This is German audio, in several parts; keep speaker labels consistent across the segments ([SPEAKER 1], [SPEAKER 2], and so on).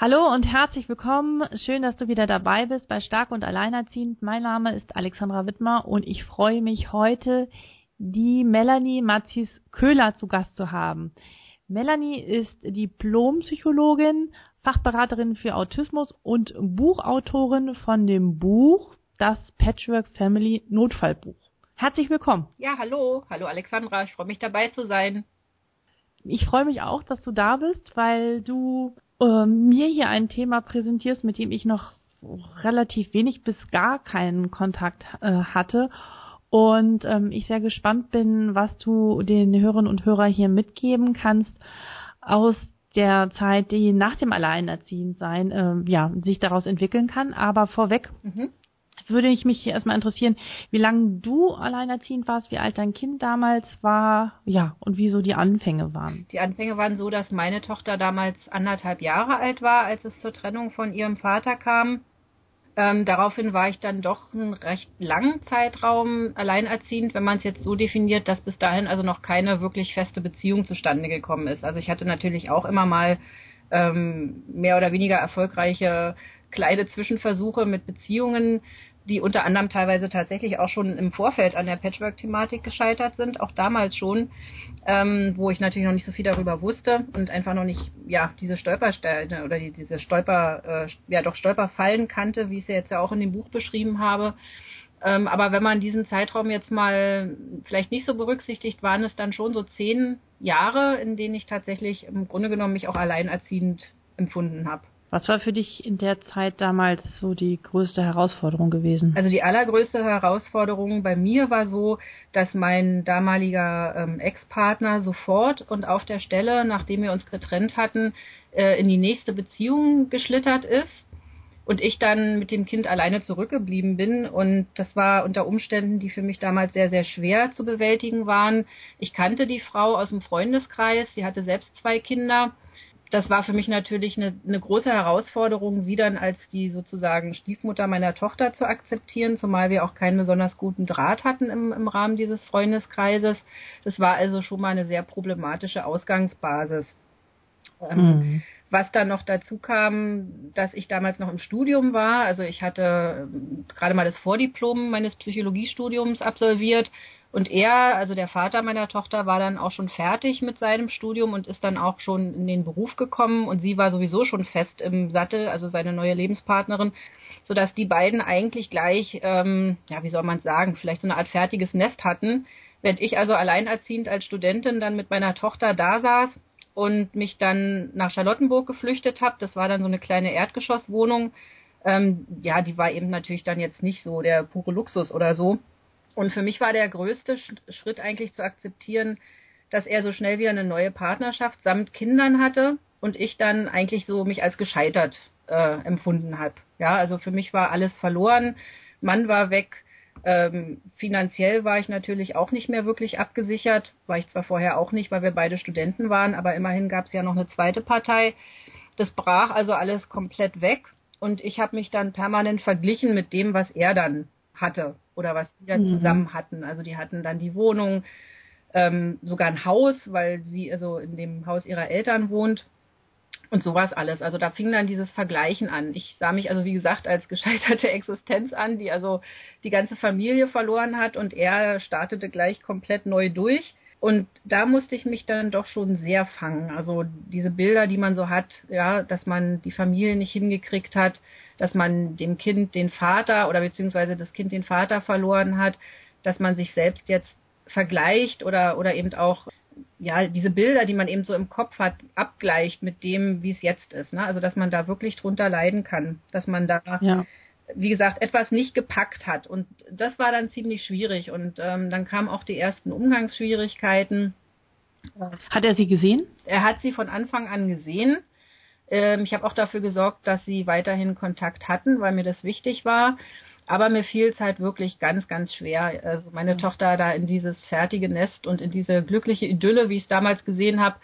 [SPEAKER 1] Hallo und herzlich willkommen. Schön, dass du wieder dabei bist bei Stark und Alleinerziehend. Mein Name ist Alexandra Wittmer und ich freue mich heute, die Melanie Matzis Köhler zu Gast zu haben. Melanie ist Diplompsychologin, Fachberaterin für Autismus und Buchautorin von dem Buch Das Patchwork Family Notfallbuch. Herzlich willkommen.
[SPEAKER 2] Ja, hallo. Hallo Alexandra. Ich freue mich dabei zu sein.
[SPEAKER 1] Ich freue mich auch, dass du da bist, weil du äh, mir hier ein Thema präsentierst, mit dem ich noch relativ wenig bis gar keinen Kontakt äh, hatte und ähm, ich sehr gespannt bin, was du den Hörern und Hörern hier mitgeben kannst aus der Zeit, die nach dem Alleinerziehendsein äh, ja sich daraus entwickeln kann. Aber vorweg mhm würde ich mich erstmal interessieren, wie lange du alleinerziehend warst, wie alt dein Kind damals war, ja, und wie so die Anfänge waren.
[SPEAKER 2] Die Anfänge waren so, dass meine Tochter damals anderthalb Jahre alt war, als es zur Trennung von ihrem Vater kam. Ähm, daraufhin war ich dann doch einen recht langen Zeitraum alleinerziehend, wenn man es jetzt so definiert, dass bis dahin also noch keine wirklich feste Beziehung zustande gekommen ist. Also ich hatte natürlich auch immer mal ähm, mehr oder weniger erfolgreiche kleine Zwischenversuche mit Beziehungen, die unter anderem teilweise tatsächlich auch schon im Vorfeld an der Patchwork-Thematik gescheitert sind, auch damals schon, ähm, wo ich natürlich noch nicht so viel darüber wusste und einfach noch nicht, ja, diese Stolpersteine oder die, diese Stolper, äh, ja doch Stolperfallen kannte, wie ich es ja jetzt ja auch in dem Buch beschrieben habe. Ähm, aber wenn man diesen Zeitraum jetzt mal vielleicht nicht so berücksichtigt, waren es dann schon so zehn Jahre, in denen ich tatsächlich im Grunde genommen mich auch alleinerziehend empfunden habe.
[SPEAKER 1] Was war für dich in der Zeit damals so die größte Herausforderung gewesen?
[SPEAKER 2] Also die allergrößte Herausforderung bei mir war so, dass mein damaliger ähm, Ex-Partner sofort und auf der Stelle, nachdem wir uns getrennt hatten, äh, in die nächste Beziehung geschlittert ist und ich dann mit dem Kind alleine zurückgeblieben bin. Und das war unter Umständen, die für mich damals sehr, sehr schwer zu bewältigen waren. Ich kannte die Frau aus dem Freundeskreis, sie hatte selbst zwei Kinder das war für mich natürlich eine, eine große Herausforderung, sie dann als die sozusagen Stiefmutter meiner Tochter zu akzeptieren, zumal wir auch keinen besonders guten Draht hatten im, im Rahmen dieses Freundeskreises. Das war also schon mal eine sehr problematische Ausgangsbasis. Ähm, mhm. Was dann noch dazu kam, dass ich damals noch im Studium war. Also ich hatte ähm, gerade mal das Vordiplom meines Psychologiestudiums absolviert und er, also der Vater meiner Tochter, war dann auch schon fertig mit seinem Studium und ist dann auch schon in den Beruf gekommen. Und sie war sowieso schon fest im Sattel, also seine neue Lebenspartnerin, sodass die beiden eigentlich gleich, ähm, ja, wie soll man sagen, vielleicht so eine Art fertiges Nest hatten. Während ich also alleinerziehend als Studentin dann mit meiner Tochter da saß und mich dann nach Charlottenburg geflüchtet habe, das war dann so eine kleine Erdgeschosswohnung, ähm, ja, die war eben natürlich dann jetzt nicht so der pure Luxus oder so und für mich war der größte Schritt eigentlich zu akzeptieren, dass er so schnell wieder eine neue Partnerschaft samt Kindern hatte und ich dann eigentlich so mich als gescheitert äh, empfunden habe. Ja, also für mich war alles verloren, Mann war weg, ähm, finanziell war ich natürlich auch nicht mehr wirklich abgesichert, war ich zwar vorher auch nicht, weil wir beide Studenten waren, aber immerhin gab es ja noch eine zweite Partei. Das brach also alles komplett weg und ich habe mich dann permanent verglichen mit dem, was er dann hatte oder was die dann mhm. zusammen hatten. Also die hatten dann die Wohnung, ähm, sogar ein Haus, weil sie also in dem Haus ihrer Eltern wohnt und sowas alles. Also da fing dann dieses Vergleichen an. Ich sah mich also wie gesagt als gescheiterte Existenz an, die also die ganze Familie verloren hat und er startete gleich komplett neu durch. Und da musste ich mich dann doch schon sehr fangen. Also diese Bilder, die man so hat, ja, dass man die Familie nicht hingekriegt hat, dass man dem Kind den Vater oder beziehungsweise das Kind den Vater verloren hat, dass man sich selbst jetzt vergleicht oder, oder eben auch ja, diese Bilder, die man eben so im Kopf hat, abgleicht mit dem, wie es jetzt ist. Ne? Also dass man da wirklich drunter leiden kann, dass man da ja wie gesagt, etwas nicht gepackt hat. Und das war dann ziemlich schwierig. Und ähm, dann kamen auch die ersten Umgangsschwierigkeiten.
[SPEAKER 1] Hat er sie gesehen?
[SPEAKER 2] Er hat sie von Anfang an gesehen. Ähm, ich habe auch dafür gesorgt, dass sie weiterhin Kontakt hatten, weil mir das wichtig war. Aber mir fiel es halt wirklich ganz, ganz schwer, also meine mhm. Tochter da in dieses fertige Nest und in diese glückliche Idylle, wie ich es damals gesehen habe,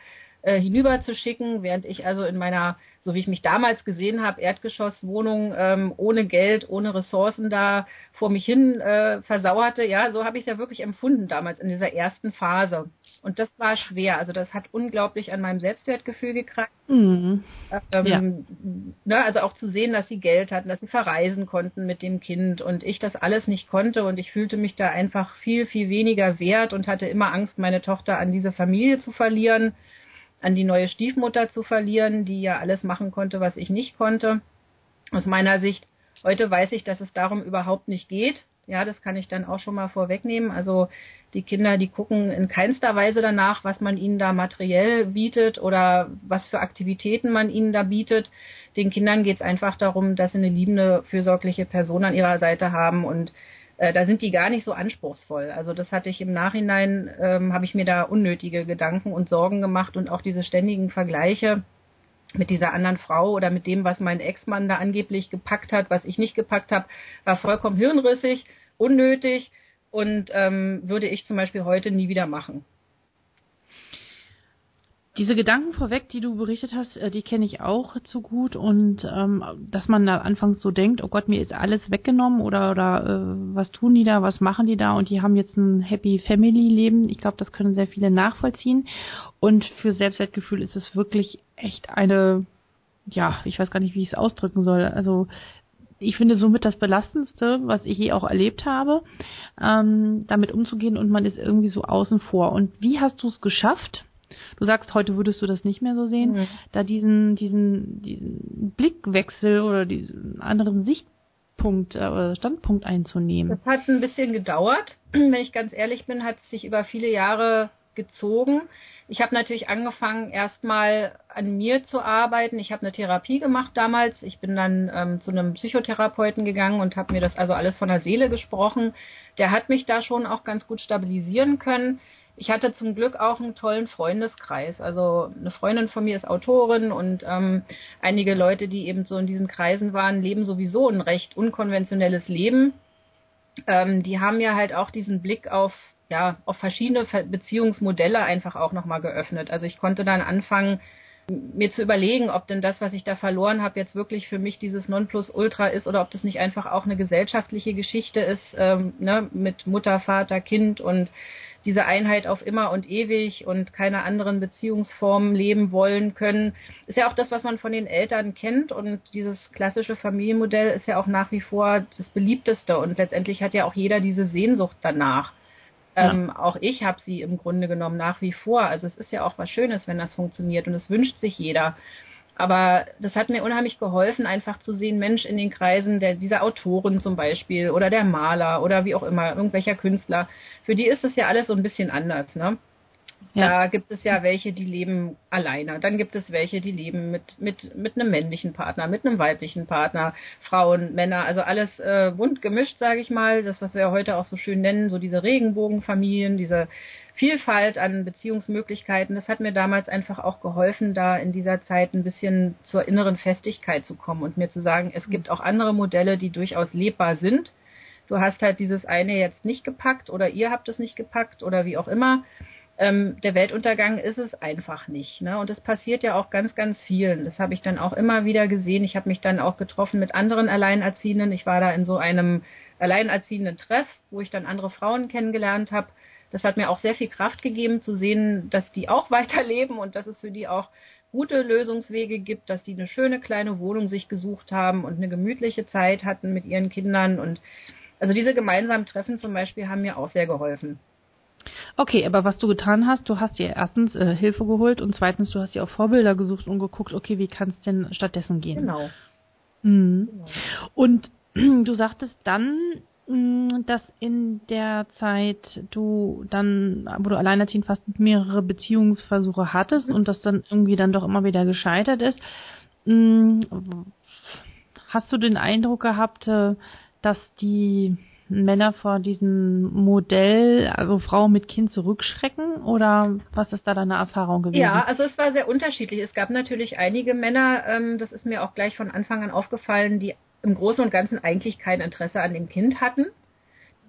[SPEAKER 2] äh, hinüberzuschicken, während ich also in meiner, so wie ich mich damals gesehen habe, Erdgeschosswohnung ähm, ohne Geld, ohne Ressourcen da vor mich hin äh, versauerte. Ja, so habe ich es ja wirklich empfunden damals in dieser ersten Phase. Und das war schwer. Also das hat unglaublich an meinem Selbstwertgefühl gekratzt. Mhm. Ähm, ja. ne, also auch zu sehen, dass sie Geld hatten, dass sie verreisen konnten mit dem Kind und ich das alles nicht konnte und ich fühlte mich da einfach viel, viel weniger wert und hatte immer Angst, meine Tochter an diese Familie zu verlieren an die neue Stiefmutter zu verlieren, die ja alles machen konnte, was ich nicht konnte. Aus meiner Sicht, heute weiß ich, dass es darum überhaupt nicht geht. Ja, das kann ich dann auch schon mal vorwegnehmen. Also die Kinder, die gucken in keinster Weise danach, was man ihnen da materiell bietet oder was für Aktivitäten man ihnen da bietet. Den Kindern geht es einfach darum, dass sie eine liebende, fürsorgliche Person an ihrer Seite haben und äh, da sind die gar nicht so anspruchsvoll. Also das hatte ich im Nachhinein, ähm, habe ich mir da unnötige Gedanken und Sorgen gemacht und auch diese ständigen Vergleiche mit dieser anderen Frau oder mit dem, was mein Ex-Mann da angeblich gepackt hat, was ich nicht gepackt habe, war vollkommen hirnrissig, unnötig und ähm, würde ich zum Beispiel heute nie wieder machen.
[SPEAKER 1] Diese Gedanken vorweg, die du berichtet hast, äh, die kenne ich auch zu gut und ähm, dass man da anfangs so denkt, oh Gott, mir ist alles weggenommen oder oder äh, was tun die da, was machen die da und die haben jetzt ein Happy Family Leben. Ich glaube, das können sehr viele nachvollziehen und für Selbstwertgefühl ist es wirklich echt eine, ja, ich weiß gar nicht, wie ich es ausdrücken soll. Also ich finde somit das Belastendste, was ich je auch erlebt habe, ähm, damit umzugehen und man ist irgendwie so außen vor. Und wie hast du es geschafft? Du sagst, heute würdest du das nicht mehr so sehen, mhm. da diesen, diesen, diesen Blickwechsel oder diesen anderen Sichtpunkt äh, oder Standpunkt einzunehmen.
[SPEAKER 2] Das hat ein bisschen gedauert. Wenn ich ganz ehrlich bin, hat es sich über viele Jahre gezogen. Ich habe natürlich angefangen, erstmal an mir zu arbeiten. Ich habe eine Therapie gemacht damals. Ich bin dann ähm, zu einem Psychotherapeuten gegangen und habe mir das also alles von der Seele gesprochen. Der hat mich da schon auch ganz gut stabilisieren können ich hatte zum Glück auch einen tollen Freundeskreis. Also eine Freundin von mir ist Autorin und ähm, einige Leute, die eben so in diesen Kreisen waren, leben sowieso ein recht unkonventionelles Leben. Ähm, die haben mir halt auch diesen Blick auf ja auf verschiedene Beziehungsmodelle einfach auch nochmal geöffnet. Also ich konnte dann anfangen, mir zu überlegen, ob denn das, was ich da verloren habe, jetzt wirklich für mich dieses Nonplusultra ist oder ob das nicht einfach auch eine gesellschaftliche Geschichte ist, ähm, ne, mit Mutter, Vater, Kind und diese Einheit auf immer und ewig und keine anderen Beziehungsformen leben wollen können, ist ja auch das, was man von den Eltern kennt und dieses klassische Familienmodell ist ja auch nach wie vor das beliebteste und letztendlich hat ja auch jeder diese Sehnsucht danach. Ja. Ähm, auch ich habe sie im Grunde genommen nach wie vor. Also es ist ja auch was Schönes, wenn das funktioniert und es wünscht sich jeder. Aber das hat mir unheimlich geholfen, einfach zu sehen, Mensch, in den Kreisen der, dieser Autoren zum Beispiel oder der Maler oder wie auch immer, irgendwelcher Künstler, für die ist es ja alles so ein bisschen anders, ne? Ja. Da gibt es ja welche, die leben alleine. Dann gibt es welche, die leben mit, mit, mit einem männlichen Partner, mit einem weiblichen Partner, Frauen, Männer, also alles äh, bunt gemischt, sage ich mal. Das, was wir heute auch so schön nennen, so diese Regenbogenfamilien, diese Vielfalt an Beziehungsmöglichkeiten. Das hat mir damals einfach auch geholfen, da in dieser Zeit ein bisschen zur inneren Festigkeit zu kommen und mir zu sagen, es gibt auch andere Modelle, die durchaus lebbar sind. Du hast halt dieses eine jetzt nicht gepackt oder ihr habt es nicht gepackt oder wie auch immer ähm, der Weltuntergang ist es einfach nicht. Ne? Und es passiert ja auch ganz, ganz vielen. Das habe ich dann auch immer wieder gesehen. Ich habe mich dann auch getroffen mit anderen Alleinerziehenden. Ich war da in so einem alleinerziehenden Treff, wo ich dann andere Frauen kennengelernt habe. Das hat mir auch sehr viel Kraft gegeben zu sehen, dass die auch weiterleben und dass es für die auch gute Lösungswege gibt, dass die eine schöne kleine Wohnung sich gesucht haben und eine gemütliche Zeit hatten mit ihren Kindern. Und also diese gemeinsamen Treffen zum Beispiel haben mir auch sehr geholfen.
[SPEAKER 1] Okay, aber was du getan hast, du hast dir erstens äh, Hilfe geholt und zweitens, du hast dir auch Vorbilder gesucht und geguckt, okay, wie kann es denn stattdessen gehen?
[SPEAKER 2] Genau.
[SPEAKER 1] Mhm. genau. Und du sagtest dann, mm, dass in der Zeit du dann, wo du alleinerziehend fast mehrere Beziehungsversuche hattest und das dann irgendwie dann doch immer wieder gescheitert ist. Mm, hast du den Eindruck gehabt, äh, dass die Männer vor diesem Modell, also Frau mit Kind zurückschrecken oder was ist da deine Erfahrung gewesen?
[SPEAKER 2] Ja, also es war sehr unterschiedlich. Es gab natürlich einige Männer, ähm, das ist mir auch gleich von Anfang an aufgefallen, die im Großen und Ganzen eigentlich kein Interesse an dem Kind hatten.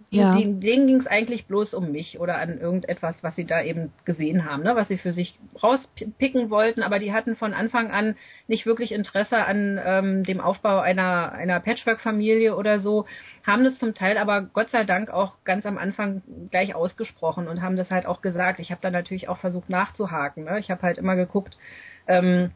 [SPEAKER 2] Ja. Die, denen ging es eigentlich bloß um mich oder an irgendetwas, was sie da eben gesehen haben, ne, was sie für sich rauspicken wollten, aber die hatten von Anfang an nicht wirklich Interesse an ähm, dem Aufbau einer, einer Patchwork-Familie oder so, haben das zum Teil aber Gott sei Dank auch ganz am Anfang gleich ausgesprochen und haben das halt auch gesagt. Ich habe da natürlich auch versucht nachzuhaken. Ne? Ich habe halt immer geguckt, ähm,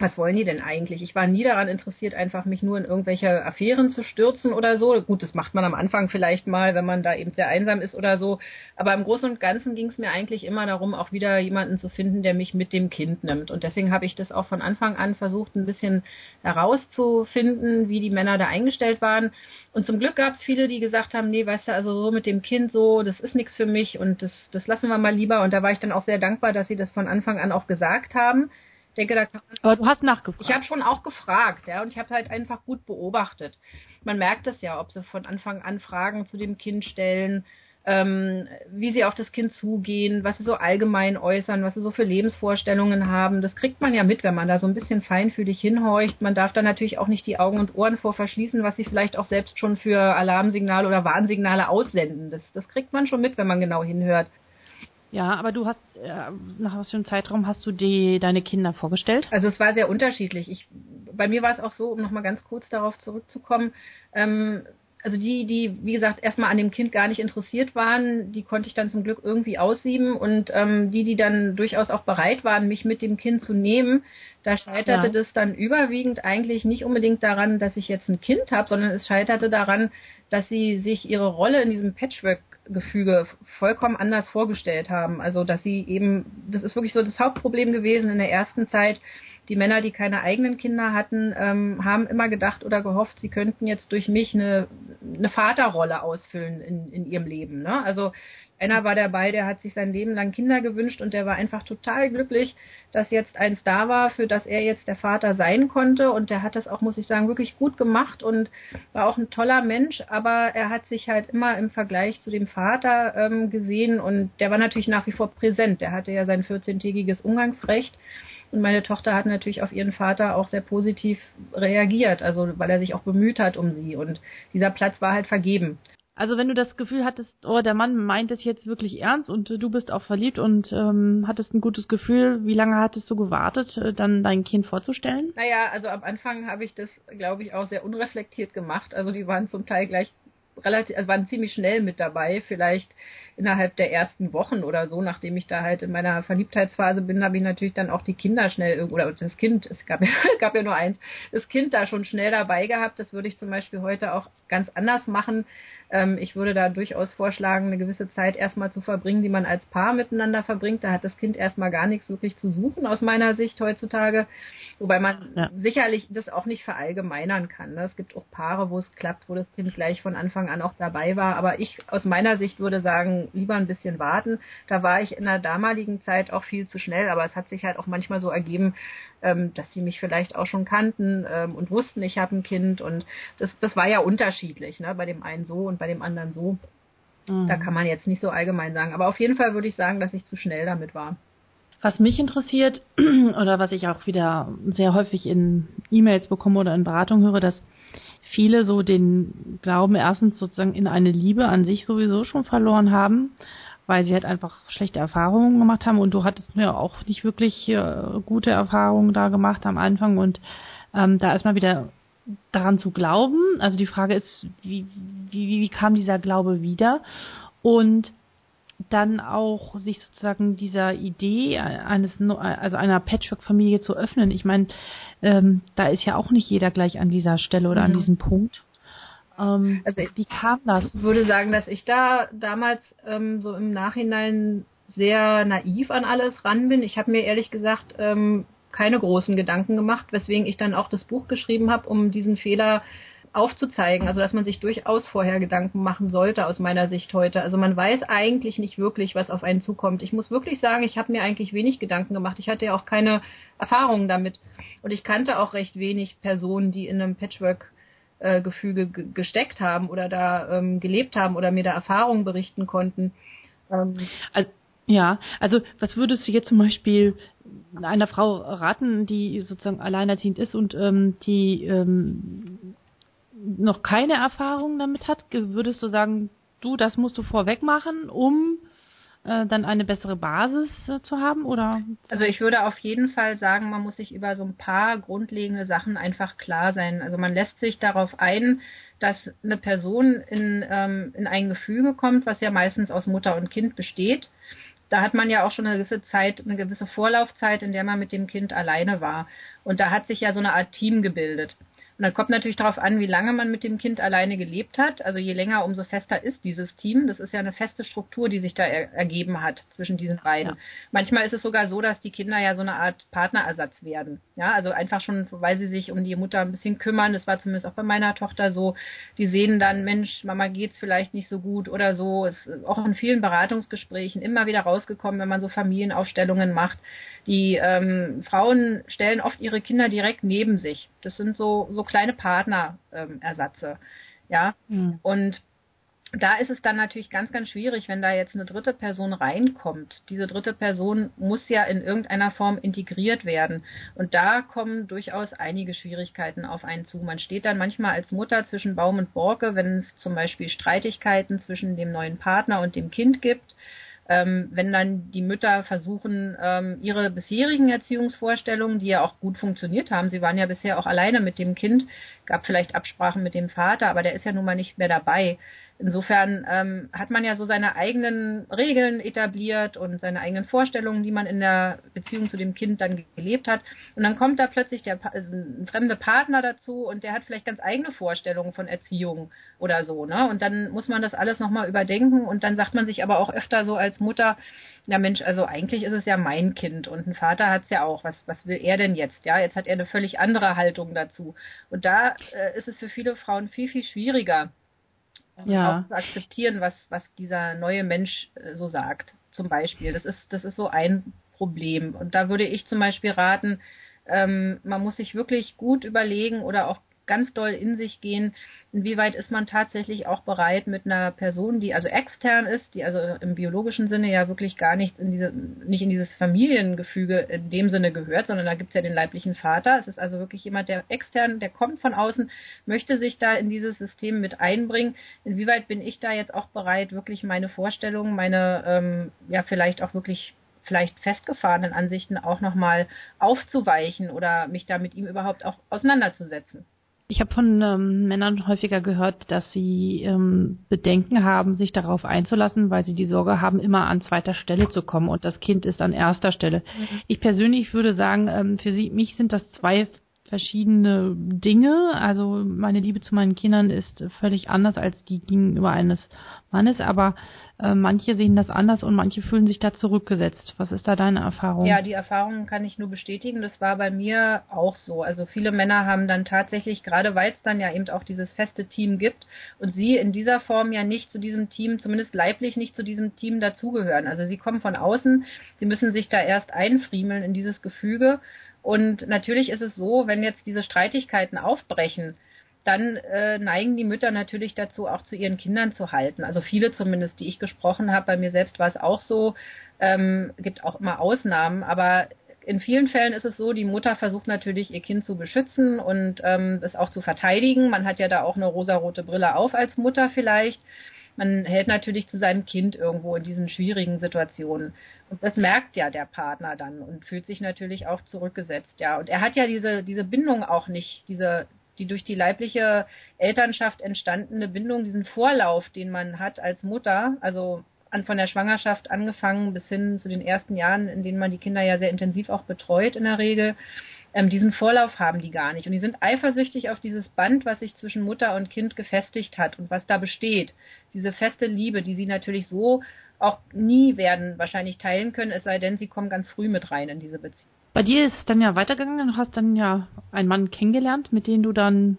[SPEAKER 2] was wollen die denn eigentlich? Ich war nie daran interessiert, einfach mich nur in irgendwelche Affären zu stürzen oder so. Gut, das macht man am Anfang vielleicht mal, wenn man da eben sehr einsam ist oder so. Aber im Großen und Ganzen ging es mir eigentlich immer darum, auch wieder jemanden zu finden, der mich mit dem Kind nimmt. Und deswegen habe ich das auch von Anfang an versucht, ein bisschen herauszufinden, wie die Männer da eingestellt waren. Und zum Glück gab es viele, die gesagt haben, nee, weißt du, also so mit dem Kind so, das ist nichts für mich und das, das lassen wir mal lieber. Und da war ich dann auch sehr dankbar, dass sie das von Anfang an auch gesagt haben denke, da kann
[SPEAKER 1] man Aber du hast nachgefragt.
[SPEAKER 2] Ich habe schon auch gefragt, ja, und ich habe halt einfach gut beobachtet. Man merkt es ja, ob sie von Anfang an Fragen zu dem Kind stellen, ähm, wie sie auf das Kind zugehen, was sie so allgemein äußern, was sie so für Lebensvorstellungen haben. Das kriegt man ja mit, wenn man da so ein bisschen feinfühlig hinhorcht. Man darf da natürlich auch nicht die Augen und Ohren vor verschließen, was sie vielleicht auch selbst schon für Alarmsignale oder Warnsignale aussenden. Das, das kriegt man schon mit, wenn man genau hinhört.
[SPEAKER 1] Ja, aber du hast, äh, nach was für einem Zeitraum hast du die, deine Kinder vorgestellt?
[SPEAKER 2] Also es war sehr unterschiedlich. Ich, bei mir war es auch so, um nochmal ganz kurz darauf zurückzukommen, ähm, also die, die, wie gesagt, erstmal an dem Kind gar nicht interessiert waren, die konnte ich dann zum Glück irgendwie aussieben und ähm, die, die dann durchaus auch bereit waren, mich mit dem Kind zu nehmen, da scheiterte ja. das dann überwiegend eigentlich nicht unbedingt daran, dass ich jetzt ein Kind habe, sondern es scheiterte daran, dass sie sich ihre Rolle in diesem Patchwork-Gefüge vollkommen anders vorgestellt haben. Also dass sie eben, das ist wirklich so das Hauptproblem gewesen in der ersten Zeit, die Männer, die keine eigenen Kinder hatten, ähm, haben immer gedacht oder gehofft, sie könnten jetzt durch mich eine, eine Vaterrolle ausfüllen in, in ihrem Leben. Ne? Also einer war dabei, der hat sich sein Leben lang Kinder gewünscht und der war einfach total glücklich, dass jetzt eins da war, für das er jetzt der Vater sein konnte. Und der hat das auch, muss ich sagen, wirklich gut gemacht und war auch ein toller Mensch. Aber er hat sich halt immer im Vergleich zu dem Vater ähm, gesehen und der war natürlich nach wie vor präsent. Der hatte ja sein 14-tägiges Umgangsrecht. Und meine Tochter hat natürlich auf ihren Vater auch sehr positiv reagiert, also weil er sich auch bemüht hat um sie. Und dieser Platz war halt vergeben.
[SPEAKER 1] Also wenn du das Gefühl hattest, oh, der Mann meint es jetzt wirklich ernst und äh, du bist auch verliebt und ähm, hattest ein gutes Gefühl, wie lange hattest du gewartet, äh, dann dein Kind vorzustellen?
[SPEAKER 2] Naja, also am Anfang habe ich das, glaube ich, auch sehr unreflektiert gemacht. Also die waren zum Teil gleich relativ, also waren ziemlich schnell mit dabei, vielleicht innerhalb der ersten Wochen oder so, nachdem ich da halt in meiner Verliebtheitsphase bin, habe ich natürlich dann auch die Kinder schnell oder das Kind, es gab ja, gab ja nur eins, das Kind da schon schnell dabei gehabt. Das würde ich zum Beispiel heute auch ganz anders machen. Ähm, ich würde da durchaus vorschlagen, eine gewisse Zeit erstmal zu verbringen, die man als Paar miteinander verbringt. Da hat das Kind erstmal gar nichts wirklich zu suchen aus meiner Sicht heutzutage. Wobei man ja. sicherlich das auch nicht verallgemeinern kann. Ne? Es gibt auch Paare, wo es klappt, wo das Kind gleich von Anfang an auch dabei war. Aber ich aus meiner Sicht würde sagen, lieber ein bisschen warten. Da war ich in der damaligen Zeit auch viel zu schnell, aber es hat sich halt auch manchmal so ergeben, ähm, dass sie mich vielleicht auch schon kannten ähm, und wussten, ich habe ein Kind und das, das war ja unterschiedlich, ne? bei dem einen so und bei dem anderen so. Mhm. Da kann man jetzt nicht so allgemein sagen. Aber auf jeden Fall würde ich sagen, dass ich zu schnell damit war.
[SPEAKER 1] Was mich interessiert oder was ich auch wieder sehr häufig in E-Mails bekomme oder in Beratung höre, dass viele so den Glauben erstens sozusagen in eine Liebe an sich sowieso schon verloren haben, weil sie halt einfach schlechte Erfahrungen gemacht haben und du hattest mir auch nicht wirklich äh, gute Erfahrungen da gemacht am Anfang und ähm, da erstmal wieder daran zu glauben. Also die Frage ist, wie, wie, wie kam dieser Glaube wieder? Und dann auch sich sozusagen dieser Idee eines also einer Patchwork-Familie zu öffnen. Ich meine, ähm, da ist ja auch nicht jeder gleich an dieser Stelle oder mhm. an diesem Punkt.
[SPEAKER 2] Ähm, also ich, wie kam das? Ich würde sagen, dass ich da damals ähm, so im Nachhinein sehr naiv an alles ran bin. Ich habe mir ehrlich gesagt ähm, keine großen Gedanken gemacht, weswegen ich dann auch das Buch geschrieben habe, um diesen Fehler aufzuzeigen, also dass man sich durchaus vorher Gedanken machen sollte aus meiner Sicht heute. Also man weiß eigentlich nicht wirklich, was auf einen zukommt. Ich muss wirklich sagen, ich habe mir eigentlich wenig Gedanken gemacht. Ich hatte ja auch keine Erfahrungen damit und ich kannte auch recht wenig Personen, die in einem Patchwork Gefüge gesteckt haben oder da ähm, gelebt haben oder mir da Erfahrungen berichten konnten.
[SPEAKER 1] Ähm, also, ja, also was würdest du jetzt zum Beispiel einer Frau raten, die sozusagen alleinerziehend ist und ähm, die ähm, noch keine Erfahrung damit hat? Würdest du sagen, du, das musst du vorweg machen, um äh, dann eine bessere Basis äh, zu haben oder?
[SPEAKER 2] Also ich würde auf jeden Fall sagen, man muss sich über so ein paar grundlegende Sachen einfach klar sein. Also man lässt sich darauf ein, dass eine Person in, ähm, in ein Gefüge kommt, was ja meistens aus Mutter und Kind besteht. Da hat man ja auch schon eine gewisse Zeit, eine gewisse Vorlaufzeit, in der man mit dem Kind alleine war. Und da hat sich ja so eine Art Team gebildet. Und dann kommt natürlich darauf an, wie lange man mit dem Kind alleine gelebt hat. Also je länger, umso fester ist dieses Team. Das ist ja eine feste Struktur, die sich da er ergeben hat zwischen diesen beiden. Ja. Manchmal ist es sogar so, dass die Kinder ja so eine Art Partnerersatz werden. Ja, also einfach schon, weil sie sich um die Mutter ein bisschen kümmern. Das war zumindest auch bei meiner Tochter so. Die sehen dann, Mensch, Mama geht's vielleicht nicht so gut oder so. Es ist auch in vielen Beratungsgesprächen immer wieder rausgekommen, wenn man so Familienaufstellungen macht die ähm, Frauen stellen oft ihre Kinder direkt neben sich. Das sind so, so kleine Partnerersatze. Ähm, ja. Mhm. Und da ist es dann natürlich ganz, ganz schwierig, wenn da jetzt eine dritte Person reinkommt. Diese dritte Person muss ja in irgendeiner Form integriert werden. Und da kommen durchaus einige Schwierigkeiten auf einen zu. Man steht dann manchmal als Mutter zwischen Baum und Borke, wenn es zum Beispiel Streitigkeiten zwischen dem neuen Partner und dem Kind gibt ähm, wenn dann die Mütter versuchen, ähm, ihre bisherigen Erziehungsvorstellungen, die ja auch gut funktioniert haben, sie waren ja bisher auch alleine mit dem Kind, gab vielleicht Absprachen mit dem Vater, aber der ist ja nun mal nicht mehr dabei, Insofern ähm, hat man ja so seine eigenen Regeln etabliert und seine eigenen Vorstellungen, die man in der Beziehung zu dem Kind dann gelebt hat. Und dann kommt da plötzlich der äh, ein fremde Partner dazu und der hat vielleicht ganz eigene Vorstellungen von Erziehung oder so. Ne? Und dann muss man das alles nochmal überdenken und dann sagt man sich aber auch öfter so als Mutter, na Mensch, also eigentlich ist es ja mein Kind und ein Vater hat es ja auch. Was, was will er denn jetzt? Ja, jetzt hat er eine völlig andere Haltung dazu. Und da äh, ist es für viele Frauen viel, viel schwieriger ja. auch zu akzeptieren, was, was dieser neue Mensch äh, so sagt. Zum Beispiel. Das ist, das ist so ein Problem. Und da würde ich zum Beispiel raten, ähm, man muss sich wirklich gut überlegen oder auch ganz doll in sich gehen, inwieweit ist man tatsächlich auch bereit mit einer Person, die also extern ist, die also im biologischen Sinne ja wirklich gar nicht in diese, nicht in dieses Familiengefüge in dem Sinne gehört, sondern da gibt es ja den leiblichen Vater. Es ist also wirklich jemand, der extern, der kommt von außen, möchte sich da in dieses System mit einbringen. Inwieweit bin ich da jetzt auch bereit, wirklich meine Vorstellungen, meine ähm, ja vielleicht auch wirklich vielleicht festgefahrenen Ansichten auch nochmal aufzuweichen oder mich da mit ihm überhaupt auch auseinanderzusetzen.
[SPEAKER 1] Ich habe von ähm, Männern häufiger gehört, dass sie ähm, Bedenken haben, sich darauf einzulassen, weil sie die Sorge haben, immer an zweiter Stelle zu kommen und das Kind ist an erster Stelle. Mhm. Ich persönlich würde sagen, ähm, für sie, mich sind das zwei verschiedene Dinge. Also meine Liebe zu meinen Kindern ist völlig anders als die gegenüber eines Mannes, aber äh, manche sehen das anders und manche fühlen sich da zurückgesetzt. Was ist da deine Erfahrung?
[SPEAKER 2] Ja, die Erfahrung kann ich nur bestätigen. Das war bei mir auch so. Also viele Männer haben dann tatsächlich, gerade weil es dann ja eben auch dieses feste Team gibt und sie in dieser Form ja nicht zu diesem Team, zumindest leiblich nicht zu diesem Team dazugehören. Also sie kommen von außen, sie müssen sich da erst einfriemeln in dieses Gefüge und natürlich ist es so, wenn jetzt diese Streitigkeiten aufbrechen, dann äh, neigen die Mütter natürlich dazu, auch zu ihren Kindern zu halten. Also viele zumindest, die ich gesprochen habe, bei mir selbst war es auch so, ähm, gibt auch immer Ausnahmen, aber in vielen Fällen ist es so, die Mutter versucht natürlich ihr Kind zu beschützen und ähm, es auch zu verteidigen. Man hat ja da auch eine rosarote Brille auf als Mutter vielleicht man hält natürlich zu seinem Kind irgendwo in diesen schwierigen Situationen. Und das merkt ja der Partner dann und fühlt sich natürlich auch zurückgesetzt, ja. Und er hat ja diese, diese Bindung auch nicht, diese, die durch die leibliche Elternschaft entstandene Bindung, diesen Vorlauf, den man hat als Mutter, also an, von der Schwangerschaft angefangen bis hin zu den ersten Jahren, in denen man die Kinder ja sehr intensiv auch betreut in der Regel, ähm, diesen Vorlauf haben die gar nicht. Und die sind eifersüchtig auf dieses Band, was sich zwischen Mutter und Kind gefestigt hat und was da besteht. Diese feste Liebe, die sie natürlich so auch nie werden wahrscheinlich teilen können, es sei denn, sie kommen ganz früh mit rein in diese Beziehung.
[SPEAKER 1] Bei dir ist es dann ja weitergegangen, du hast dann ja einen Mann kennengelernt, mit dem du dann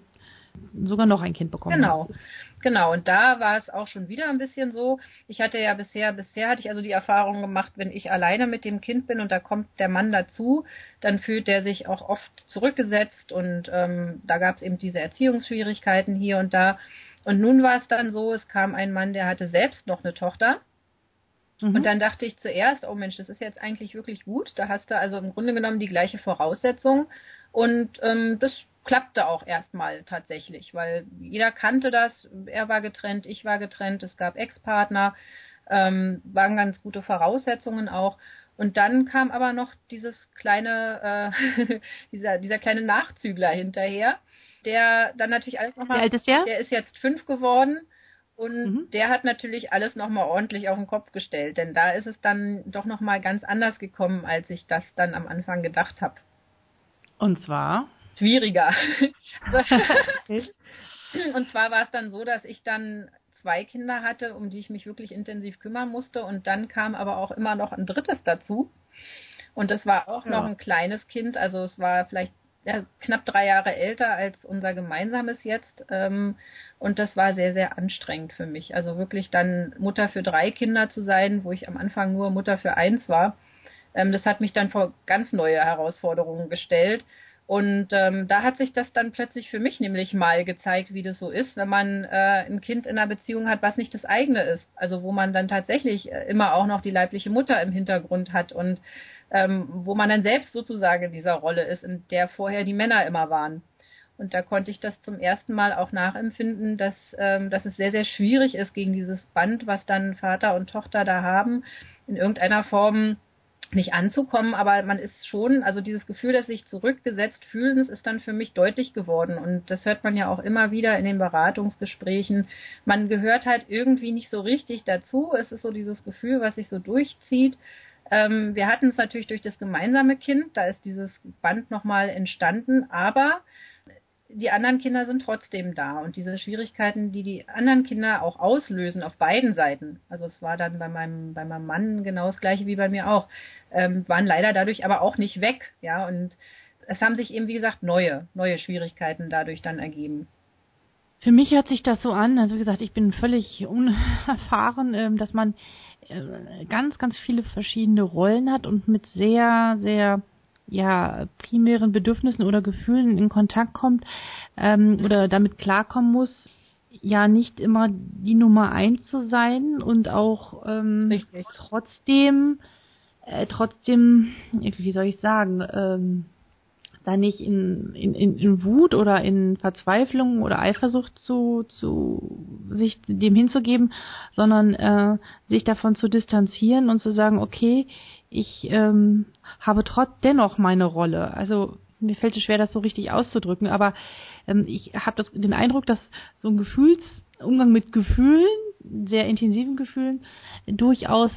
[SPEAKER 1] sogar noch ein Kind bekommen
[SPEAKER 2] genau.
[SPEAKER 1] hast.
[SPEAKER 2] Genau, und da war es auch schon wieder ein bisschen so. Ich hatte ja bisher, bisher hatte ich also die Erfahrung gemacht, wenn ich alleine mit dem Kind bin und da kommt der Mann dazu, dann fühlt der sich auch oft zurückgesetzt und ähm, da gab es eben diese Erziehungsschwierigkeiten hier und da. Und nun war es dann so, es kam ein Mann, der hatte selbst noch eine Tochter. Mhm. Und dann dachte ich zuerst, oh Mensch, das ist jetzt eigentlich wirklich gut. Da hast du also im Grunde genommen die gleiche Voraussetzung. Und ähm, das klappte auch erstmal tatsächlich, weil jeder kannte das. Er war getrennt, ich war getrennt, es gab Ex-Partner, ähm, waren ganz gute Voraussetzungen auch. Und dann kam aber noch dieses kleine, äh, dieser, dieser kleine Nachzügler hinterher, der dann natürlich alles nochmal.
[SPEAKER 1] Wie alt ist der?
[SPEAKER 2] Der ist jetzt fünf geworden. Und
[SPEAKER 1] Mhm.
[SPEAKER 2] der hat natürlich alles nochmal ordentlich auf den Kopf gestellt, denn da ist es dann doch nochmal ganz anders gekommen, als ich das dann am Anfang gedacht habe.
[SPEAKER 1] Und zwar?
[SPEAKER 2] Schwieriger. Und zwar war es dann so, dass ich dann zwei Kinder hatte, um die ich mich wirklich intensiv kümmern musste. Und dann kam aber auch immer noch ein drittes dazu. Und das war auch
[SPEAKER 1] Ja.
[SPEAKER 2] noch ein kleines Kind. Also es war vielleicht ja, knapp drei Jahre älter als unser gemeinsames jetzt. Ähm, und das war sehr, sehr anstrengend für mich. Also wirklich dann Mutter für drei Kinder zu sein, wo ich am Anfang nur Mutter für eins war. Ähm, das hat mich dann vor ganz neue Herausforderungen gestellt. Und ähm, da hat sich das dann plötzlich für mich nämlich mal gezeigt, wie das so ist, wenn man äh, ein Kind in einer Beziehung hat, was nicht das eigene ist. Also wo man dann tatsächlich äh, immer auch noch die leibliche Mutter im Hintergrund hat und ähm, wo man dann selbst sozusagen in dieser Rolle ist, in der vorher die Männer immer waren. Und da konnte ich das zum ersten Mal auch nachempfinden, dass, ähm, dass es sehr, sehr schwierig ist, gegen dieses Band, was dann Vater und Tochter da haben, in irgendeiner Form nicht anzukommen, aber man ist schon, also dieses Gefühl, dass sich zurückgesetzt fühlen, ist dann für mich deutlich geworden. Und das hört man ja auch immer wieder in den Beratungsgesprächen. Man gehört halt irgendwie nicht so richtig dazu. Es ist so dieses Gefühl, was sich so durchzieht. Ähm, wir hatten es natürlich durch das gemeinsame Kind, da ist dieses Band nochmal entstanden, aber die anderen Kinder sind trotzdem da und diese Schwierigkeiten, die die anderen Kinder auch auslösen auf beiden Seiten, also es war dann bei meinem bei meinem Mann genau das gleiche wie bei mir auch, ähm, waren leider dadurch aber auch nicht weg, ja und es haben sich eben wie gesagt neue neue Schwierigkeiten dadurch dann ergeben.
[SPEAKER 1] Für mich hört sich das so an, also wie gesagt, ich bin völlig unerfahren, ähm, dass man äh, ganz, ganz viele verschiedene Rollen hat und mit sehr, sehr ja, primären Bedürfnissen oder Gefühlen in Kontakt kommt ähm, oder damit klarkommen muss, ja nicht immer die Nummer eins zu sein und auch ähm,
[SPEAKER 2] Richtig.
[SPEAKER 1] trotzdem, äh, trotzdem, wie soll ich sagen, ähm, da nicht in, in, in, in Wut oder in Verzweiflung oder Eifersucht zu, zu sich dem hinzugeben, sondern äh, sich davon zu distanzieren und zu sagen, okay, ich ähm, habe trotz dennoch meine Rolle. Also mir fällt es schwer, das so richtig auszudrücken, aber ähm, ich habe den Eindruck, dass so ein Gefühls Umgang mit Gefühlen, sehr intensiven Gefühlen, durchaus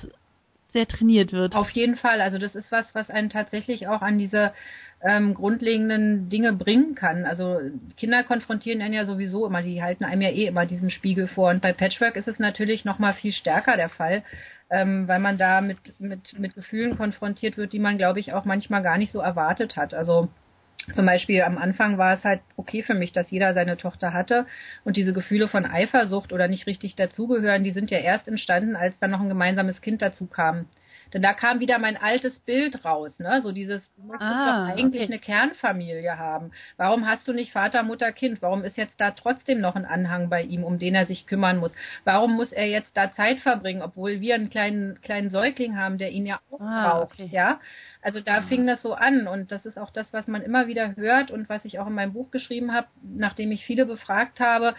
[SPEAKER 1] sehr trainiert wird.
[SPEAKER 2] Auf jeden Fall. Also das ist was, was einen tatsächlich auch an diese ähm, grundlegenden Dinge bringen kann. Also Kinder konfrontieren einen ja sowieso immer, die halten einem ja eh immer diesen Spiegel vor. Und bei Patchwork ist es natürlich noch mal viel stärker der Fall, ähm, weil man da mit, mit, mit Gefühlen konfrontiert wird, die man, glaube ich, auch manchmal gar nicht so erwartet hat. Also zum Beispiel am Anfang war es halt okay für mich, dass jeder seine Tochter hatte und diese Gefühle von Eifersucht oder nicht richtig dazugehören, die sind ja erst entstanden, als dann noch ein gemeinsames Kind dazu kam. Denn da kam wieder mein altes Bild raus, ne? So dieses, du musst
[SPEAKER 1] Ah,
[SPEAKER 2] doch eigentlich
[SPEAKER 1] okay.
[SPEAKER 2] eine Kernfamilie haben. Warum hast du nicht Vater, Mutter, Kind? Warum ist jetzt da trotzdem noch ein Anhang bei ihm, um den er sich kümmern muss? Warum muss er jetzt da Zeit verbringen, obwohl wir einen kleinen, kleinen Säugling haben, der ihn ja auch
[SPEAKER 1] Ah,
[SPEAKER 2] braucht,
[SPEAKER 1] okay.
[SPEAKER 2] ja? Also da fing das so an und das ist auch das, was man immer wieder hört und was ich auch in meinem Buch geschrieben habe, nachdem ich viele befragt habe.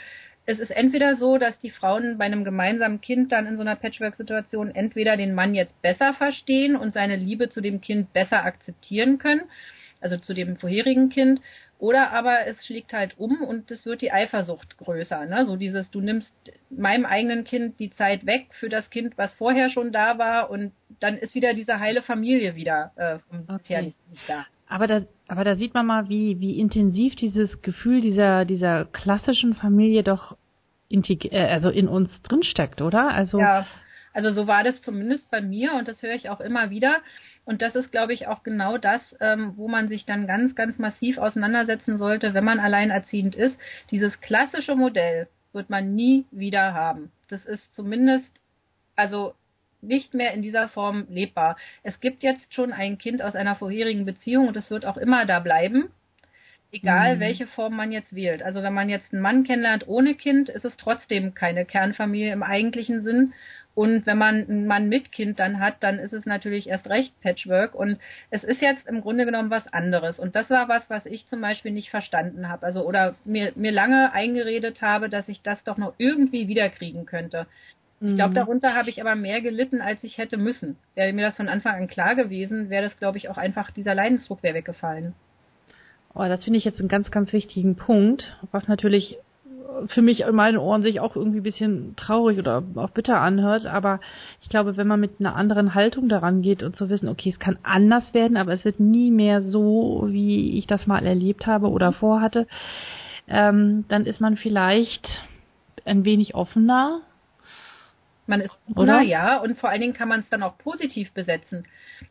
[SPEAKER 2] Es ist entweder so, dass die Frauen bei einem gemeinsamen Kind dann in so einer Patchwork-Situation entweder den Mann jetzt besser verstehen und seine Liebe zu dem Kind besser akzeptieren können, also zu dem vorherigen Kind, oder aber es schlägt halt um und es wird die Eifersucht größer. Ne? So dieses, du nimmst meinem eigenen Kind die Zeit weg für das Kind, was vorher schon da war und dann ist wieder diese heile Familie wieder äh, vom
[SPEAKER 1] Okay.
[SPEAKER 2] Da.
[SPEAKER 1] Aber da, aber da sieht man mal, wie, wie intensiv dieses Gefühl dieser, dieser klassischen Familie doch integ äh, also in uns drinsteckt, oder? Also
[SPEAKER 2] Ja, Also so war das zumindest bei mir und das höre ich auch immer wieder. Und das ist, glaube ich, auch genau das, ähm, wo man sich dann ganz, ganz massiv auseinandersetzen sollte, wenn man alleinerziehend ist. Dieses klassische Modell wird man nie wieder haben. Das ist zumindest, also nicht mehr in dieser Form lebbar. Es gibt jetzt schon ein Kind aus einer vorherigen Beziehung und es wird auch immer da bleiben, egal mhm. welche Form man jetzt wählt. Also wenn man jetzt einen Mann kennenlernt ohne Kind, ist es trotzdem keine Kernfamilie im eigentlichen Sinn. Und wenn man einen Mann mit Kind dann hat, dann ist es natürlich erst recht Patchwork. Und es ist jetzt im Grunde genommen was anderes. Und das war was, was ich zum Beispiel nicht verstanden habe. Also oder mir, mir lange eingeredet habe, dass ich das doch noch irgendwie wiederkriegen könnte. Ich glaube, mhm. darunter habe ich aber mehr gelitten, als ich hätte müssen. Wäre mir das von Anfang an klar gewesen, wäre das, glaube ich, auch einfach, dieser Leidensdruck wäre weggefallen.
[SPEAKER 1] Oh, das finde ich jetzt einen ganz, ganz wichtigen Punkt, was natürlich für mich in meinen Ohren sich auch irgendwie ein bisschen traurig oder auch bitter anhört, aber ich glaube, wenn man mit einer anderen Haltung daran geht und zu wissen, okay, es kann anders werden, aber es wird nie mehr so, wie ich das mal erlebt habe oder vorhatte, ähm, dann ist man vielleicht ein wenig offener
[SPEAKER 2] man ist Oder? ja, und vor allen Dingen kann man es dann auch positiv besetzen.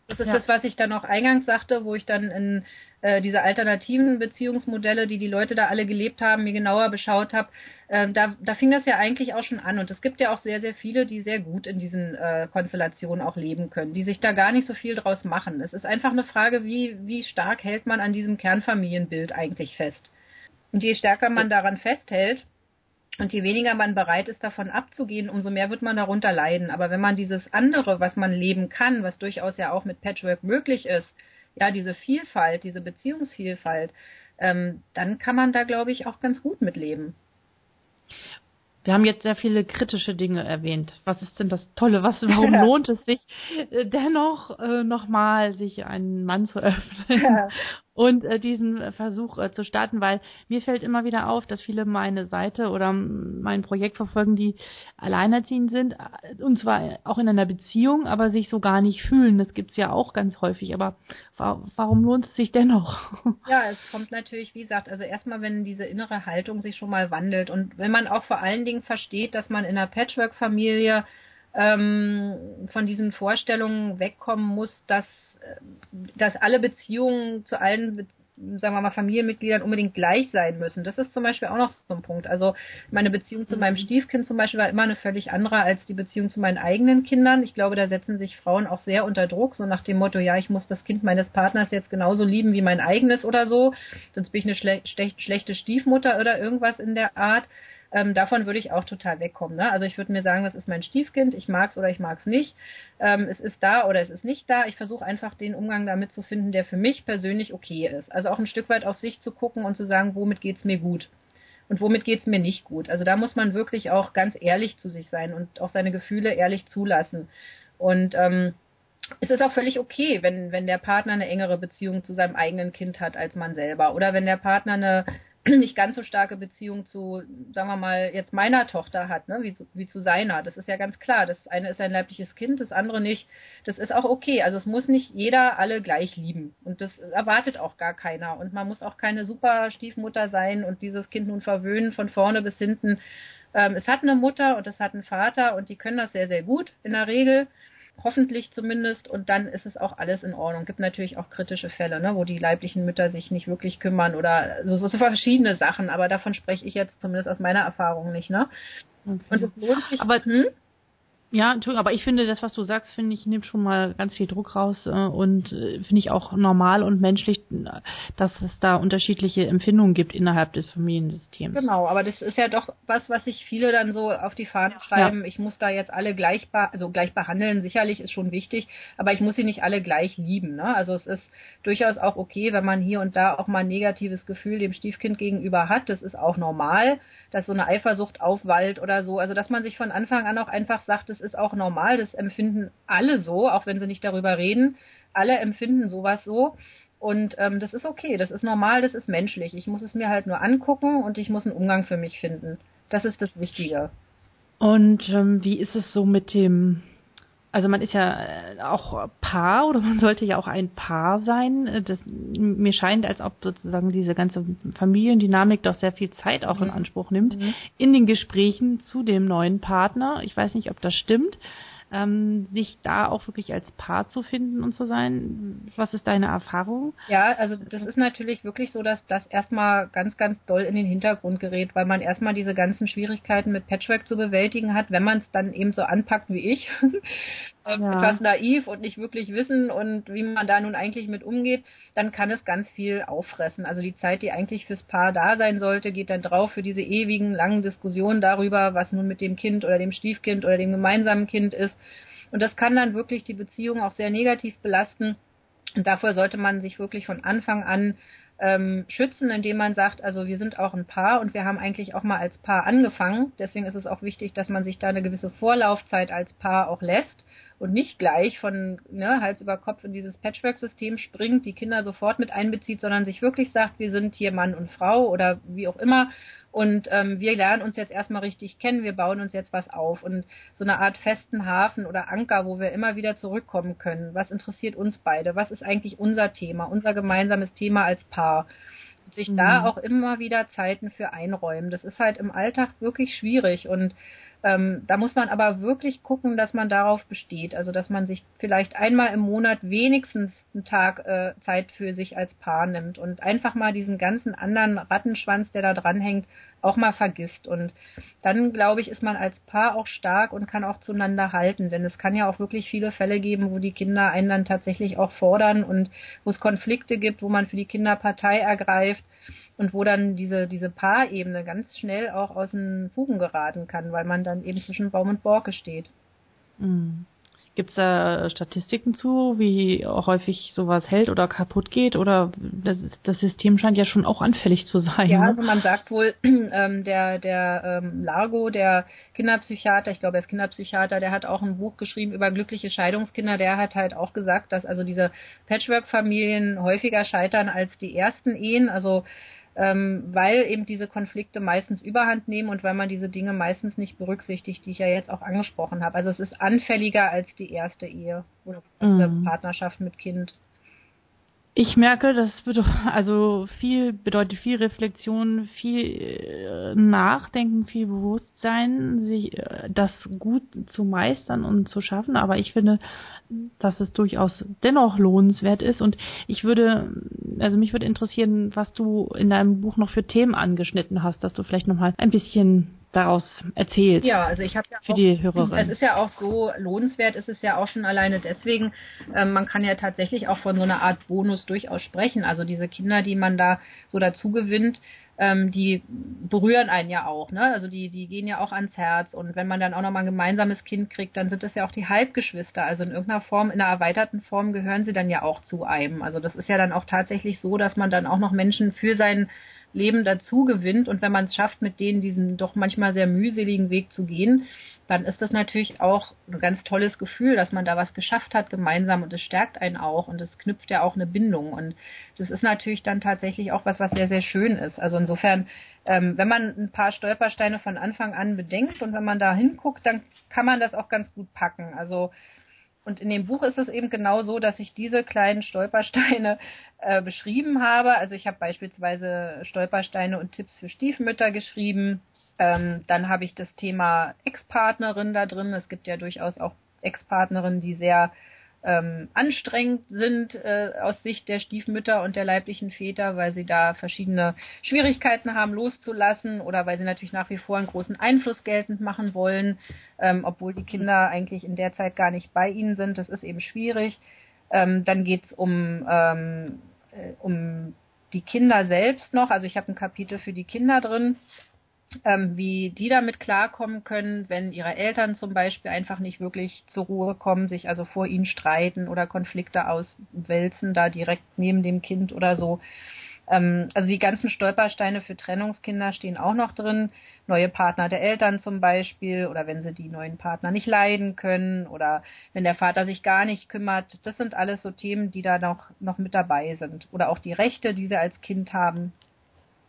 [SPEAKER 2] Das ist ja. das, was ich dann auch eingangs sagte, wo ich dann in äh, diese alternativen Beziehungsmodelle, die die Leute da alle gelebt haben, mir genauer beschaut habe. Äh, da, da fing das ja eigentlich auch schon an. Und es gibt ja auch sehr, sehr viele, die sehr gut in diesen äh, Konstellationen auch leben können, die sich da gar nicht so viel draus machen. Es ist einfach eine Frage, wie, wie stark hält man an diesem Kernfamilienbild eigentlich fest. Und je stärker man daran festhält, und je weniger man bereit ist, davon abzugehen, umso mehr wird man darunter leiden. Aber wenn man dieses andere, was man leben kann, was durchaus ja auch mit Patchwork möglich ist, ja, diese Vielfalt, diese Beziehungsvielfalt, ähm, dann kann man da, glaube ich, auch ganz gut mitleben.
[SPEAKER 1] Wir haben jetzt sehr viele kritische Dinge erwähnt. Was ist denn das Tolle? Was, warum lohnt es sich äh, dennoch äh, nochmal, sich einen Mann zu öffnen ja. Und äh, diesen Versuch äh, zu starten? Weil mir fällt immer wieder auf, dass viele meine Seite oder mein Projekt verfolgen, die alleinerziehend sind äh, und zwar auch in einer Beziehung, aber sich so gar nicht fühlen. Das gibt's ja auch ganz häufig. Aber wa warum lohnt es sich dennoch?
[SPEAKER 2] Ja, es kommt natürlich, wie gesagt, also erstmal, wenn diese innere Haltung sich schon mal wandelt und wenn man auch vor allen Dingen versteht, dass man in einer Patchwork-Familie ähm, von diesen Vorstellungen wegkommen muss, dass, äh, dass alle Beziehungen zu allen sagen wir mal, Familienmitgliedern unbedingt gleich sein müssen. Das ist zum Beispiel auch noch so ein Punkt. Also meine Beziehung zu meinem mhm. Stiefkind zum Beispiel war immer eine völlig andere als die Beziehung zu meinen eigenen Kindern. Ich glaube, da setzen sich Frauen auch sehr unter Druck, so nach dem Motto, ja, ich muss das Kind meines Partners jetzt genauso lieben wie mein eigenes oder so, sonst bin ich eine schle schlechte Stiefmutter oder irgendwas in der Art. Ähm, davon würde ich auch total wegkommen. Ne? Also ich würde mir sagen, das ist mein Stiefkind, ich mag es oder ich mag es nicht. Ähm, es ist da oder es ist nicht da. Ich versuche einfach den Umgang damit zu finden, der für mich persönlich okay ist. Also auch ein Stück weit auf sich zu gucken und zu sagen, womit geht's mir gut und womit geht's mir nicht gut. Also da muss man wirklich auch ganz ehrlich zu sich sein und auch seine Gefühle ehrlich zulassen. Und ähm, es ist auch völlig okay, wenn, wenn der Partner eine engere Beziehung zu seinem eigenen Kind hat als man selber. Oder wenn der Partner eine nicht ganz so starke Beziehung zu, sagen wir mal, jetzt meiner Tochter hat, ne, wie, zu, wie zu seiner. Das ist ja ganz klar. Das eine ist ein leibliches Kind, das andere nicht. Das ist auch okay. Also es muss nicht jeder alle gleich lieben. Und das erwartet auch gar keiner. Und man muss auch keine super Stiefmutter sein und dieses Kind nun verwöhnen von vorne bis hinten. Ähm, es hat eine Mutter und es hat einen Vater und die können das sehr, sehr gut in der Regel hoffentlich zumindest, und dann ist es auch alles in Ordnung. Gibt natürlich auch kritische Fälle, ne, wo die leiblichen Mütter sich nicht wirklich kümmern oder so, so verschiedene Sachen, aber davon spreche ich jetzt zumindest aus meiner Erfahrung nicht, ne?
[SPEAKER 1] Okay. Und es lohnt sich. Aber hm? Ja, Entschuldigung, aber ich finde, das, was du sagst, finde ich, nimmt schon mal ganz viel Druck raus äh, und äh, finde ich auch normal und menschlich, dass es da unterschiedliche Empfindungen gibt innerhalb des Familiensystems.
[SPEAKER 2] Genau, aber das ist ja doch was, was sich viele dann so auf die Fahne schreiben. Ja. Ich muss da jetzt alle gleich, also gleich behandeln. Sicherlich ist schon wichtig, aber ich muss sie nicht alle gleich lieben. Ne? Also es ist durchaus auch okay, wenn man hier und da auch mal ein negatives Gefühl dem Stiefkind gegenüber hat. Das ist auch normal, dass so eine Eifersucht aufwallt oder so. Also dass man sich von Anfang an auch einfach sagt, das ist auch normal, das empfinden alle so, auch wenn sie nicht darüber reden. Alle empfinden sowas so. Und ähm, das ist okay, das ist normal, das ist menschlich. Ich muss es mir halt nur angucken und ich muss einen Umgang für mich finden. Das ist das Wichtige.
[SPEAKER 1] Und ähm, wie ist es so mit dem also man ist ja äh, auch Paar oder man sollte ja auch ein Paar sein. Äh, das, mir scheint, als ob sozusagen diese ganze Familiendynamik doch sehr viel Zeit auch in mhm. Anspruch nimmt mhm. in den Gesprächen zu dem neuen Partner. Ich weiß nicht, ob das stimmt. Ähm, sich da auch wirklich als Paar zu finden und zu sein. Was ist deine Erfahrung?
[SPEAKER 2] Ja, also das ist natürlich wirklich so, dass das erstmal ganz, ganz doll in den Hintergrund gerät, weil man erstmal diese ganzen Schwierigkeiten mit Patchwork zu bewältigen hat, wenn man es dann eben so anpackt wie ich. Ähm, ja. etwas naiv und nicht wirklich wissen und wie man da nun eigentlich mit umgeht, dann kann es ganz viel auffressen. Also die Zeit, die eigentlich fürs Paar da sein sollte, geht dann drauf für diese ewigen langen Diskussionen darüber, was nun mit dem Kind oder dem Stiefkind oder dem gemeinsamen Kind ist. Und das kann dann wirklich die Beziehung auch sehr negativ belasten. Und dafür sollte man sich wirklich von Anfang an ähm, schützen, indem man sagt, also wir sind auch ein Paar und wir haben eigentlich auch mal als Paar angefangen. Deswegen ist es auch wichtig, dass man sich da eine gewisse Vorlaufzeit als Paar auch lässt und nicht gleich von ne, Hals über Kopf in dieses Patchwork-System springt, die Kinder sofort mit einbezieht, sondern sich wirklich sagt, wir sind hier Mann und Frau oder wie auch immer und ähm, wir lernen uns jetzt erstmal richtig kennen, wir bauen uns jetzt was auf und so eine Art festen Hafen oder Anker, wo wir immer wieder zurückkommen können. Was interessiert uns beide? Was ist eigentlich unser Thema, unser gemeinsames Thema als Paar? Und sich mhm. da auch immer wieder Zeiten für einräumen. Das ist halt im Alltag wirklich schwierig und ähm, da muss man aber wirklich gucken, dass man darauf besteht. Also dass man sich vielleicht einmal im Monat wenigstens einen Tag äh, Zeit für sich als Paar nimmt und einfach mal diesen ganzen anderen Rattenschwanz, der da dranhängt, auch mal vergisst. Und dann, glaube ich, ist man als Paar auch stark und kann auch zueinander halten. Denn es kann ja auch wirklich viele Fälle geben, wo die Kinder einen dann tatsächlich auch fordern und wo es Konflikte gibt, wo man für die Kinder Partei ergreift und wo dann diese, diese Paarebene ganz schnell auch aus den Fugen geraten kann, weil man dann eben zwischen Baum und Borke steht.
[SPEAKER 1] Mhm. Gibt es da Statistiken zu, wie häufig sowas hält oder kaputt geht? Oder das, das System scheint ja schon auch anfällig zu sein.
[SPEAKER 2] Ja, ne? also man sagt wohl, ähm, der, der ähm, Largo, der Kinderpsychiater, ich glaube er ist Kinderpsychiater, der hat auch ein Buch geschrieben über glückliche Scheidungskinder, der hat halt auch gesagt, dass also diese Patchwork-Familien häufiger scheitern als die ersten Ehen. Also ähm, weil eben diese Konflikte meistens überhand nehmen und weil man diese Dinge meistens nicht berücksichtigt, die ich ja jetzt auch angesprochen habe. Also es ist anfälliger als die erste Ehe oder mhm. Partnerschaft mit Kind.
[SPEAKER 1] Ich merke, das bedeutet, also viel bedeutet viel Reflexion, viel äh, Nachdenken, viel Bewusstsein, sich äh, das gut zu meistern und zu schaffen. Aber ich finde, dass es durchaus dennoch lohnenswert ist. Und ich würde, also mich würde interessieren, was du in deinem Buch noch für Themen angeschnitten hast, dass du vielleicht nochmal ein bisschen daraus erzählt.
[SPEAKER 2] Ja, also ich habe ja
[SPEAKER 1] für auch, die Hörerin.
[SPEAKER 2] Es ist ja auch so lohnenswert, ist es ja auch schon alleine deswegen. Ähm, man kann ja tatsächlich auch von so einer Art Bonus durchaus sprechen. Also diese Kinder, die man da so dazu gewinnt, ähm, die berühren einen ja auch, ne? Also die, die gehen ja auch ans Herz und wenn man dann auch nochmal ein gemeinsames Kind kriegt, dann sind es ja auch die Halbgeschwister. Also in irgendeiner Form, in einer erweiterten Form gehören sie dann ja auch zu einem. Also das ist ja dann auch tatsächlich so, dass man dann auch noch Menschen für seinen Leben dazu gewinnt. Und wenn man es schafft, mit denen diesen doch manchmal sehr mühseligen Weg zu gehen, dann ist das natürlich auch ein ganz tolles Gefühl, dass man da was geschafft hat gemeinsam und es stärkt einen auch und es knüpft ja auch eine Bindung. Und das ist natürlich dann tatsächlich auch was, was sehr, sehr schön ist. Also insofern, ähm, wenn man ein paar Stolpersteine von Anfang an bedenkt und wenn man da hinguckt, dann kann man das auch ganz gut packen. Also und in dem Buch ist es eben genau so, dass ich diese kleinen Stolpersteine äh, beschrieben habe. Also ich habe beispielsweise Stolpersteine und Tipps für Stiefmütter geschrieben. Ähm, dann habe ich das Thema Ex-Partnerin da drin. Es gibt ja durchaus auch Ex-Partnerinnen, die sehr ähm, anstrengend sind äh, aus Sicht der Stiefmütter und der leiblichen Väter, weil sie da verschiedene Schwierigkeiten haben loszulassen oder weil sie natürlich nach wie vor einen großen Einfluss geltend machen wollen, ähm, obwohl die Kinder eigentlich in der Zeit gar nicht bei ihnen sind. Das ist eben schwierig. Ähm, dann geht's um, ähm, äh, um die Kinder selbst noch. Also ich habe ein Kapitel für die Kinder drin ähm, wie die damit klarkommen können, wenn ihre Eltern zum Beispiel einfach nicht wirklich zur Ruhe kommen, sich also vor ihnen streiten oder Konflikte auswälzen, da direkt neben dem Kind oder so. Ähm, also die ganzen Stolpersteine für Trennungskinder stehen auch noch drin. Neue Partner der Eltern zum Beispiel oder wenn sie die neuen Partner nicht leiden können oder wenn der Vater sich gar nicht kümmert. Das sind alles so Themen, die da noch, noch mit dabei sind. Oder auch die Rechte, die sie als Kind haben.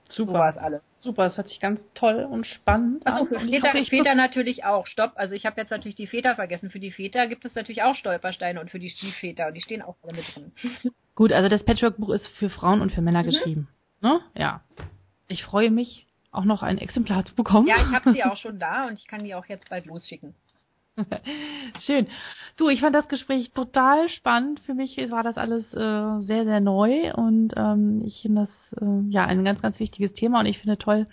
[SPEAKER 1] Super. Sowas alles. Super, das hört sich ganz toll und spannend
[SPEAKER 2] Achso, für Väter, hoffe, Väter natürlich auch. Stopp, also ich habe jetzt natürlich die Väter vergessen. Für die Väter gibt es natürlich auch Stolpersteine und für die Stiefväter und die stehen auch alle mit drin.
[SPEAKER 1] Gut, also das Patchwork-Buch ist für Frauen und für Männer mhm. geschrieben. Ne? Ja. Ich freue mich, auch noch ein Exemplar zu bekommen.
[SPEAKER 2] Ja, ich habe sie auch schon da und ich kann die auch jetzt bald losschicken.
[SPEAKER 1] Schön. Du, ich fand das Gespräch total spannend. Für mich war das alles äh, sehr, sehr neu und ähm, ich finde das äh, ja ein ganz, ganz wichtiges Thema und ich finde toll,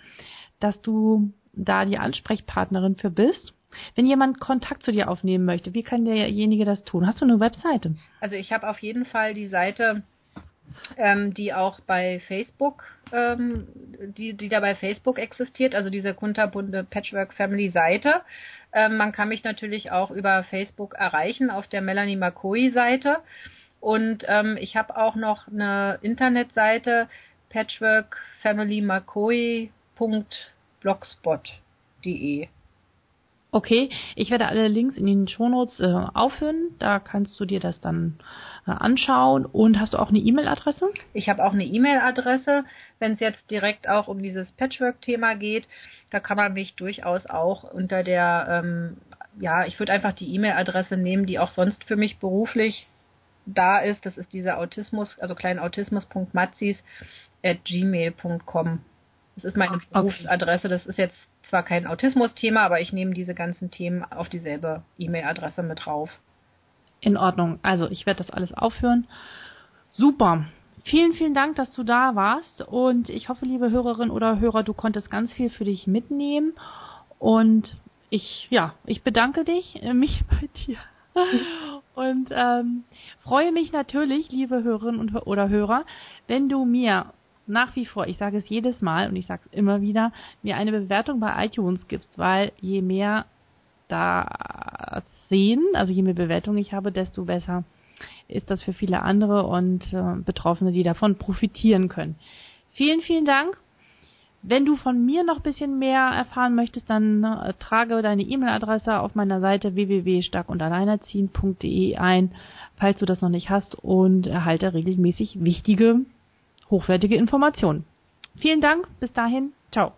[SPEAKER 1] dass du da die Ansprechpartnerin für bist. Wenn jemand Kontakt zu dir aufnehmen möchte, wie kann derjenige das tun? Hast du eine Webseite?
[SPEAKER 2] Also ich habe auf jeden Fall die Seite, ähm, die auch bei Facebook, ähm, die, die da bei Facebook existiert, also diese kunterbunte Patchwork Family Seite. Ähm, man kann mich natürlich auch über Facebook erreichen auf der Melanie McCoy Seite. Und ähm, ich habe auch noch eine Internetseite patchworkfamilymacoy.blogspot.de.
[SPEAKER 1] Okay, ich werde alle Links in den Shownotes äh, aufführen. Da kannst du dir das dann äh, anschauen. Und hast du auch eine E-Mail-Adresse?
[SPEAKER 2] Ich habe auch eine E-Mail-Adresse. Wenn es jetzt direkt auch um dieses Patchwork-Thema geht, da kann man mich durchaus auch unter der, ähm, ja, ich würde einfach die E-Mail-Adresse nehmen, die auch sonst für mich beruflich da ist. Das ist dieser Autismus, also kleinautismus.matzis at gmail.com. Das ist meine okay. Berufsadresse. Das ist jetzt zwar kein Autismus-Thema, aber ich nehme diese ganzen Themen auf dieselbe E-Mail-Adresse mit drauf.
[SPEAKER 1] In Ordnung. Also ich werde das alles aufführen. Super. Vielen, vielen Dank, dass du da warst. Und ich hoffe, liebe Hörerin oder Hörer, du konntest ganz viel für dich mitnehmen. Und ich, ja, ich bedanke dich, äh, mich bei dir. Und ähm, freue mich natürlich, liebe Hörerinnen oder Hörer, wenn du mir nach wie vor, ich sage es jedes Mal und ich sage es immer wieder, mir eine Bewertung bei iTunes gibst, weil je mehr da sehen, also je mehr Bewertungen ich habe, desto besser ist das für viele andere und äh, Betroffene, die davon profitieren können. Vielen, vielen Dank. Wenn du von mir noch ein bisschen mehr erfahren möchtest, dann äh, trage deine E-Mail-Adresse auf meiner Seite www.starkundalleinerziehen.de ein, falls du das noch nicht hast und erhalte regelmäßig wichtige hochwertige Informationen. Vielen Dank, bis dahin, ciao.